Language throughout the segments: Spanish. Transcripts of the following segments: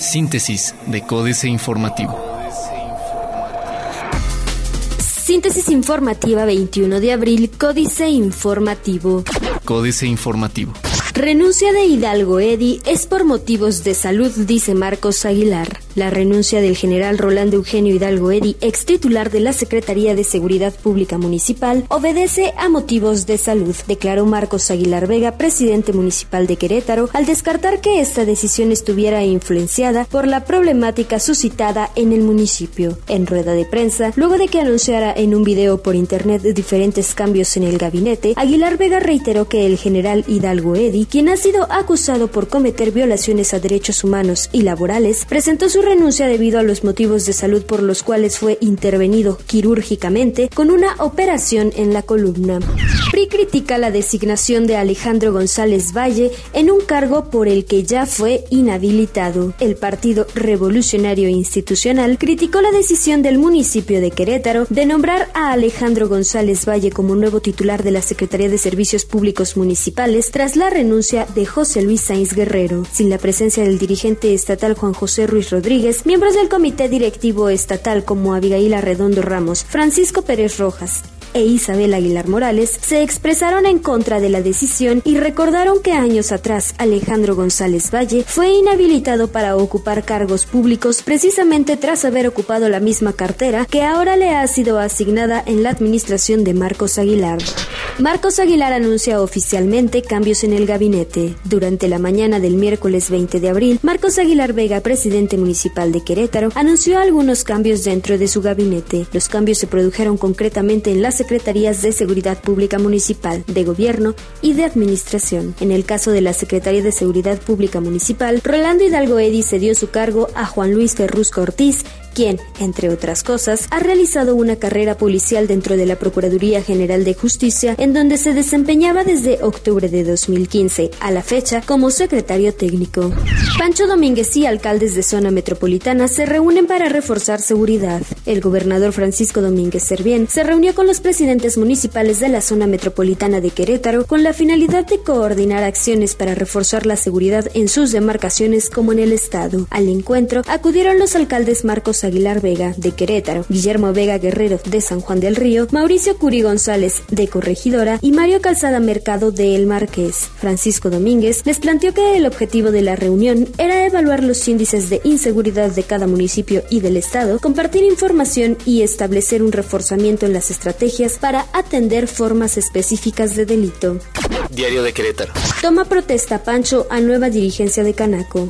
Síntesis de Códice Informativo. Síntesis informativa 21 de abril, Códice Informativo. Códice Informativo. Renuncia de Hidalgo Eddy es por motivos de salud, dice Marcos Aguilar. La renuncia del general Rolando Eugenio Hidalgo Eddy, ex titular de la Secretaría de Seguridad Pública Municipal, obedece a motivos de salud, declaró Marcos Aguilar Vega, presidente municipal de Querétaro, al descartar que esta decisión estuviera influenciada por la problemática suscitada en el municipio. En rueda de prensa, luego de que anunciara en un video por internet diferentes cambios en el gabinete, Aguilar Vega reiteró que el general Hidalgo Eddy, quien ha sido acusado por cometer violaciones a derechos humanos y laborales, presentó su renuncia debido a los motivos de salud por los cuales fue intervenido quirúrgicamente con una operación en la columna. PRI critica la designación de Alejandro González Valle en un cargo por el que ya fue inhabilitado. El Partido Revolucionario Institucional criticó la decisión del municipio de Querétaro de nombrar a Alejandro González Valle como nuevo titular de la Secretaría de Servicios Públicos Municipales tras la renuncia de José Luis Sainz Guerrero. Sin la presencia del dirigente estatal Juan José Ruiz Rodríguez, miembros del Comité Directivo Estatal como Abigail Arredondo Ramos, Francisco Pérez Rojas, e Isabel Aguilar Morales se expresaron en contra de la decisión y recordaron que años atrás Alejandro González Valle fue inhabilitado para ocupar cargos públicos precisamente tras haber ocupado la misma cartera que ahora le ha sido asignada en la administración de Marcos Aguilar. Marcos Aguilar anuncia oficialmente cambios en el gabinete. Durante la mañana del miércoles 20 de abril, Marcos Aguilar Vega, presidente municipal de Querétaro, anunció algunos cambios dentro de su gabinete. Los cambios se produjeron concretamente en las secretarías de Seguridad Pública Municipal, de Gobierno y de Administración. En el caso de la Secretaría de Seguridad Pública Municipal, Rolando Hidalgo Eddy cedió su cargo a Juan Luis Ferrusco Ortiz, quien, entre otras cosas, ha realizado una carrera policial dentro de la Procuraduría General de Justicia, en donde se desempeñaba desde octubre de 2015 a la fecha como secretario técnico. Pancho Domínguez y alcaldes de zona metropolitana se reúnen para reforzar seguridad. El gobernador Francisco Domínguez Servién se reunió con los presidentes municipales de la zona metropolitana de Querétaro con la finalidad de coordinar acciones para reforzar la seguridad en sus demarcaciones como en el estado. Al encuentro acudieron los alcaldes Marcos Aguilar Vega, de Querétaro, Guillermo Vega Guerrero, de San Juan del Río, Mauricio Curi González, de Corregidora, y Mario Calzada Mercado, de El Marqués. Francisco Domínguez les planteó que el objetivo de la reunión era evaluar los índices de inseguridad de cada municipio y del Estado, compartir información y establecer un reforzamiento en las estrategias para atender formas específicas de delito. Diario de Querétaro. Toma protesta Pancho a nueva dirigencia de Canaco.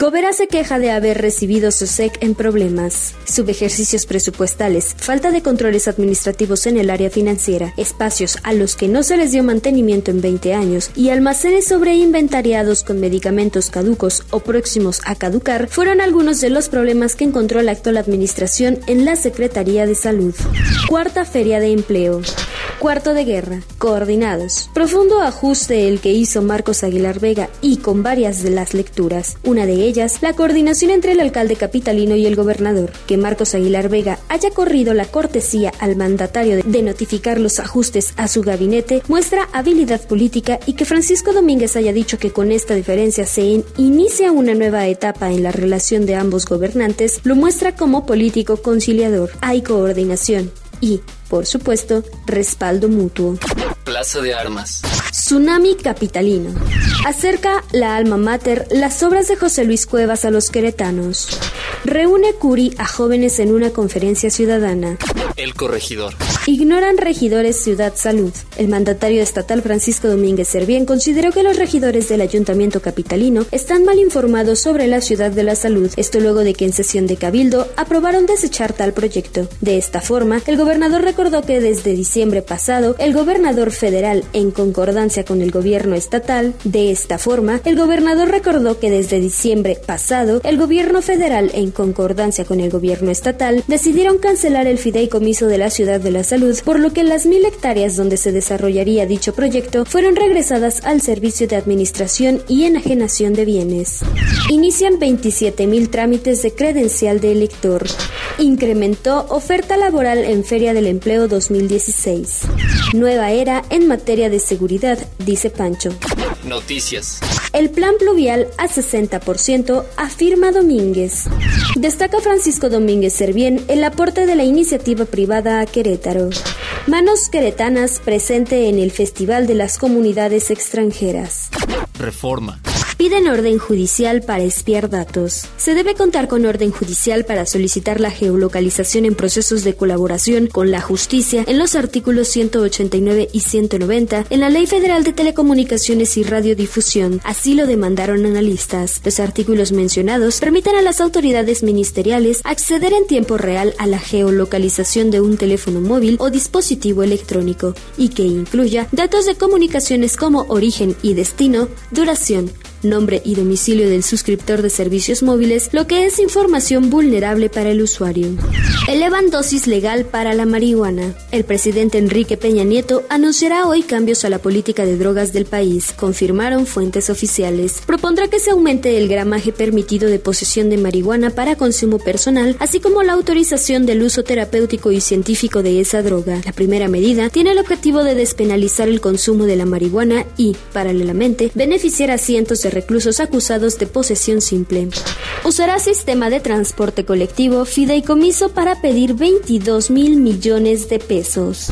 Gobera se queja de haber recibido SOSEC en problemas. Subejercicios presupuestales, falta de controles administrativos en el área financiera, espacios a los que no se les dio mantenimiento en 20 años y almacenes sobreinventariados con medicamentos caducos o próximos a caducar fueron algunos de los problemas que encontró la actual administración en la Secretaría de Salud. Cuarta Feria de Empleo. Cuarto de guerra, coordinados. Profundo ajuste el que hizo Marcos Aguilar Vega y con varias de las lecturas. Una de ellas, la coordinación entre el alcalde capitalino y el gobernador. Que Marcos Aguilar Vega haya corrido la cortesía al mandatario de notificar los ajustes a su gabinete muestra habilidad política y que Francisco Domínguez haya dicho que con esta diferencia se inicia una nueva etapa en la relación de ambos gobernantes lo muestra como político conciliador. Hay coordinación y, por supuesto, respaldo mutuo. Plaza de Armas. Tsunami Capitalino. Acerca la alma mater las obras de José Luis Cuevas a los queretanos. Reúne Curi a jóvenes en una conferencia ciudadana. El corregidor. Ignoran regidores Ciudad Salud. El mandatario estatal Francisco Domínguez Servién consideró que los regidores del ayuntamiento capitalino están mal informados sobre la Ciudad de la Salud. Esto luego de que en sesión de Cabildo aprobaron desechar tal proyecto. De esta forma, el gobernador recordó que desde diciembre pasado, el gobernador federal, en concordancia con el gobierno estatal, de esta forma, el gobernador recordó que desde diciembre pasado, el gobierno federal, en concordancia con el gobierno estatal, decidieron cancelar el fideicomiso de la Ciudad de la Salud, por lo que las mil hectáreas donde se desarrollaría dicho proyecto fueron regresadas al servicio de administración y enajenación de bienes. Inician 27 mil trámites de credencial de elector. Incrementó oferta laboral en Feria del Empleo 2016. Nueva era en materia de seguridad, dice Pancho. Noticias. El plan pluvial a 60%, afirma Domínguez. Destaca Francisco Domínguez Servién el aporte de la iniciativa privada a Querétaro. Manos queretanas presente en el Festival de las Comunidades Extranjeras. Reforma. Piden orden judicial para espiar datos. Se debe contar con orden judicial para solicitar la geolocalización en procesos de colaboración con la justicia en los artículos 189 y 190 en la Ley Federal de Telecomunicaciones y Radiodifusión. Así lo demandaron analistas. Los artículos mencionados permiten a las autoridades ministeriales acceder en tiempo real a la geolocalización de un teléfono móvil o dispositivo electrónico y que incluya datos de comunicaciones como origen y destino, duración, nombre y domicilio del suscriptor de servicios móviles, lo que es información vulnerable para el usuario. Elevan dosis legal para la marihuana. El presidente Enrique Peña Nieto anunciará hoy cambios a la política de drogas del país, confirmaron fuentes oficiales. Propondrá que se aumente el gramaje permitido de posesión de marihuana para consumo personal, así como la autorización del uso terapéutico y científico de esa droga. La primera medida tiene el objetivo de despenalizar el consumo de la marihuana y, paralelamente, beneficiar a cientos de reclusos acusados de posesión simple. Usará sistema de transporte colectivo fideicomiso para pedir 22 mil millones de pesos.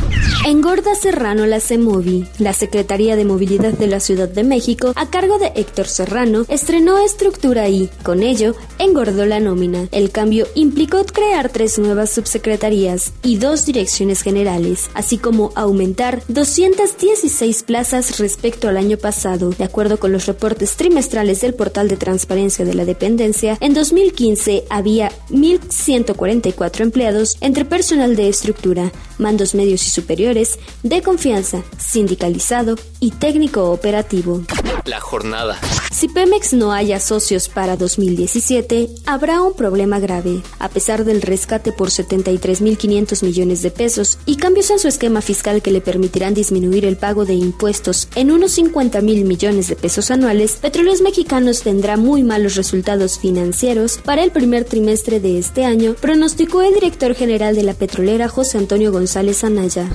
Engorda Serrano la CEMOVI. La Secretaría de Movilidad de la Ciudad de México, a cargo de Héctor Serrano, estrenó estructura y, con ello, engordó la nómina. El cambio implicó crear tres nuevas subsecretarías y dos direcciones generales, así como aumentar 216 plazas respecto al año pasado, de acuerdo con los reportes trimestrales del portal de transparencia de la dependencia, en 2015 había 1.144 empleados entre personal de estructura, mandos medios y superiores, de confianza, sindicalizado y técnico operativo. La jornada. Si Pemex no haya socios para 2017, habrá un problema grave. A pesar del rescate por 73.500 millones de pesos y cambios en su esquema fiscal que le permitirán disminuir el pago de impuestos en unos 50 mil millones de pesos anuales, Petróleos Mexicanos tendrá muy malos resultados financieros para el primer trimestre de este año, pronosticó el director general de la petrolera José Antonio González Anaya.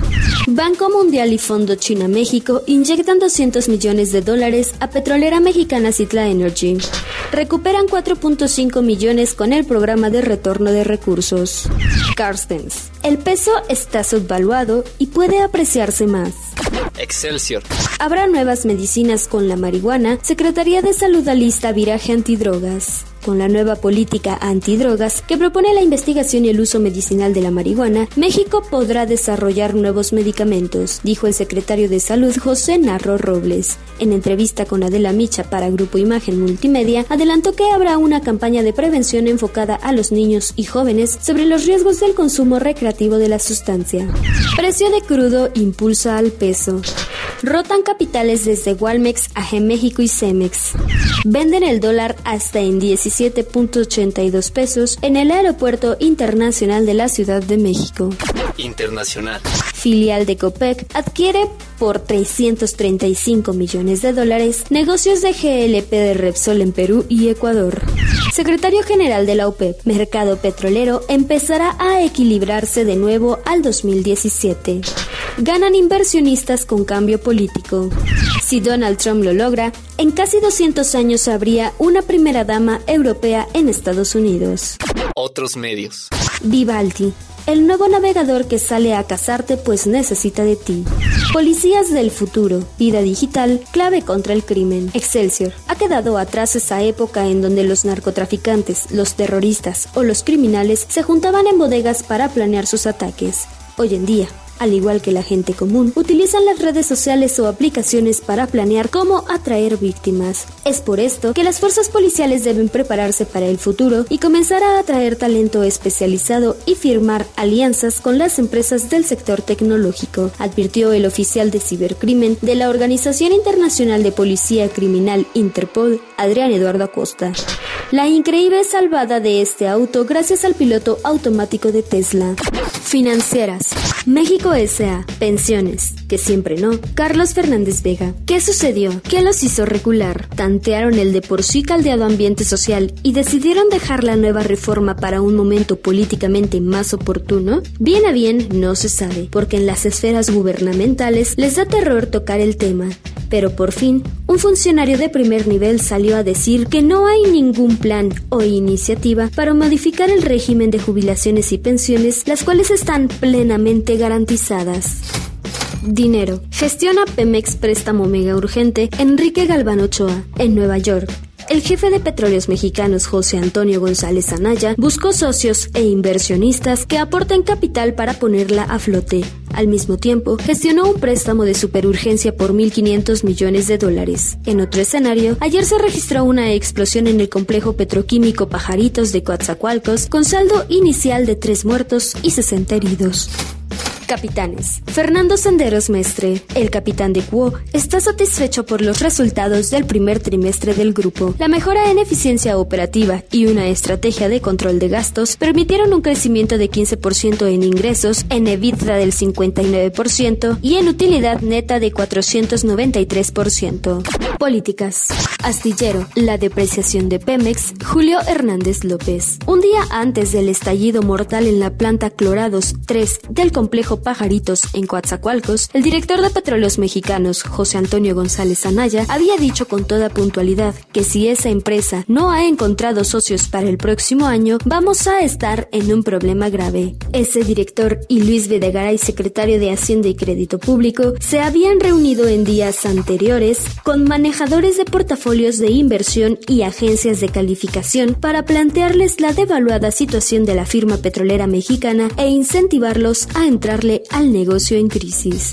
Banco Mundial y Fondo China-México inyectan 200 millones de dólares a petrolera mexicana Citla Energy. Recuperan 4.5 millones con el programa de retorno de recursos. Carstens. El peso está subvaluado y puede apreciarse más. Excelsior. Habrá nuevas medicinas con la marihuana. Secretaría de Salud alista viraje antidrogas. Con la nueva política antidrogas que propone la investigación y el uso medicinal de la marihuana, México podrá desarrollar nuevos medicamentos, dijo el secretario de Salud José Narro Robles. En entrevista con Adela Micha para Grupo Imagen Multimedia, adelantó que habrá una campaña de prevención enfocada a los niños y jóvenes sobre los riesgos del consumo recreativo de la sustancia. Precio de crudo impulsa al peso. Rotan capitales desde Walmex a México y Cemex. Venden el dólar hasta en 17.82 pesos en el Aeropuerto Internacional de la Ciudad de México. Internacional. Filial de Copec adquiere por 335 millones de dólares negocios de GLP de Repsol en Perú y Ecuador. Secretario General de la OPEP, Mercado Petrolero, empezará a equilibrarse de nuevo al 2017. Ganan inversionistas con cambio político. Si Donald Trump lo logra, en casi 200 años habría una primera dama europea en Estados Unidos. Otros medios. Vivaldi, el nuevo navegador que sale a cazarte pues necesita de ti. Policías del futuro, vida digital, clave contra el crimen. Excelsior. Ha quedado atrás esa época en donde los narcotraficantes, los terroristas o los criminales se juntaban en bodegas para planear sus ataques. Hoy en día, al igual que la gente común, utilizan las redes sociales o aplicaciones para planear cómo atraer víctimas. Es por esto que las fuerzas policiales deben prepararse para el futuro y comenzar a atraer talento especializado y firmar alianzas con las empresas del sector tecnológico, advirtió el oficial de cibercrimen de la Organización Internacional de Policía Criminal Interpol, Adrián Eduardo Acosta. La increíble salvada de este auto gracias al piloto automático de Tesla. Financieras. México S.A. Pensiones. Que siempre no. Carlos Fernández Vega. ¿Qué sucedió? ¿Qué los hizo recular? ¿Tantearon el de por sí caldeado ambiente social y decidieron dejar la nueva reforma para un momento políticamente más oportuno? Bien a bien, no se sabe, porque en las esferas gubernamentales les da terror tocar el tema Pero por fin, un funcionario de primer nivel salió a decir que no hay ningún plan o iniciativa para modificar el régimen de jubilaciones y pensiones, las cuales están plenamente garantizadas. Dinero. Gestiona Pemex Préstamo Mega Urgente Enrique Galván Ochoa, en Nueva York. El jefe de petróleos mexicanos José Antonio González Anaya buscó socios e inversionistas que aporten capital para ponerla a flote. Al mismo tiempo, gestionó un préstamo de superurgencia por 1.500 millones de dólares. En otro escenario, ayer se registró una explosión en el complejo petroquímico Pajaritos de Coatzacoalcos con saldo inicial de tres muertos y 60 heridos. Capitanes. Fernando Senderos Mestre, el capitán de Cuo, está satisfecho por los resultados del primer trimestre del grupo. La mejora en eficiencia operativa y una estrategia de control de gastos permitieron un crecimiento de 15% en ingresos, en EBITDA del 59% y en utilidad neta de 493%. Políticas. Astillero. La depreciación de Pemex. Julio Hernández López. Un día antes del estallido mortal en la planta Clorados 3 del complejo Pajaritos en Coatzacoalcos, el director de Petróleos Mexicanos, José Antonio González Anaya, había dicho con toda puntualidad que si esa empresa no ha encontrado socios para el próximo año, vamos a estar en un problema grave. Ese director y Luis Videgaray, secretario de Hacienda y Crédito Público, se habían reunido en días anteriores con manejadores de portafolios de inversión y agencias de calificación para plantearles la devaluada situación de la firma petrolera mexicana e incentivarlos a entrarle al negocio en crisis.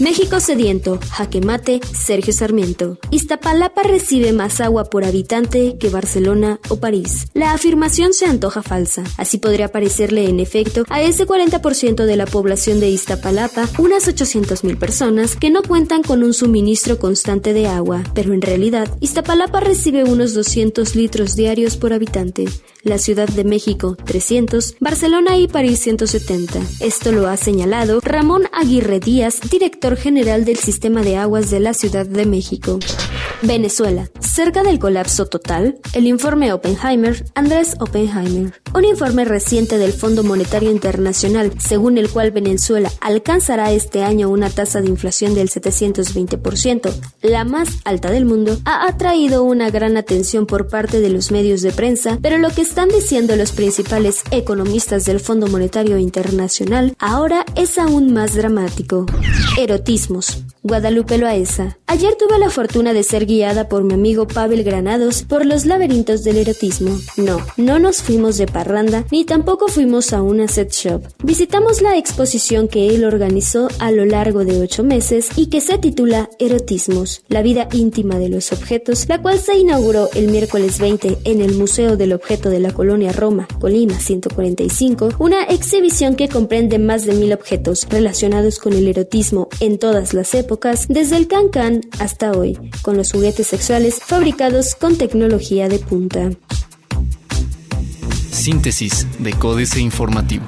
México sediento, jaque mate, Sergio Sarmiento. Iztapalapa recibe más agua por habitante que Barcelona o París. La afirmación se antoja falsa. Así podría parecerle en efecto a ese 40% de la población de Iztapalapa, unas 800.000 personas que no cuentan con un suministro constante de agua. Pero en realidad, Iztapalapa recibe unos 200 litros diarios por habitante. La Ciudad de México, 300, Barcelona y París, 170. Esto lo ha señalado Ramón Aguirre Díaz, director general del Sistema de Aguas de la Ciudad de México. Venezuela. Cerca del colapso total, el informe Oppenheimer, Andrés Oppenheimer. Un informe reciente del Fondo Monetario Internacional, según el cual Venezuela alcanzará este año una tasa de inflación del 720%, la más alta del mundo, ha atraído una gran atención por parte de los medios de prensa, pero lo que están diciendo los principales economistas del Fondo Monetario Internacional ahora es aún más dramático. Erotismos. Guadalupe Loaesa. Ayer tuve la fortuna de ser guiada por mi amigo Pavel Granados por los laberintos del erotismo. No, no nos fuimos de parranda ni tampoco fuimos a una set shop. Visitamos la exposición que él organizó a lo largo de ocho meses y que se titula Erotismos, la vida íntima de los objetos, la cual se inauguró el miércoles 20 en el Museo del Objeto de la Colonia Roma, Colima 145, una exhibición que comprende más de mil objetos relacionados con el erotismo en todas las desde el can-can hasta hoy, con los juguetes sexuales fabricados con tecnología de punta. Síntesis de Códice Informativo.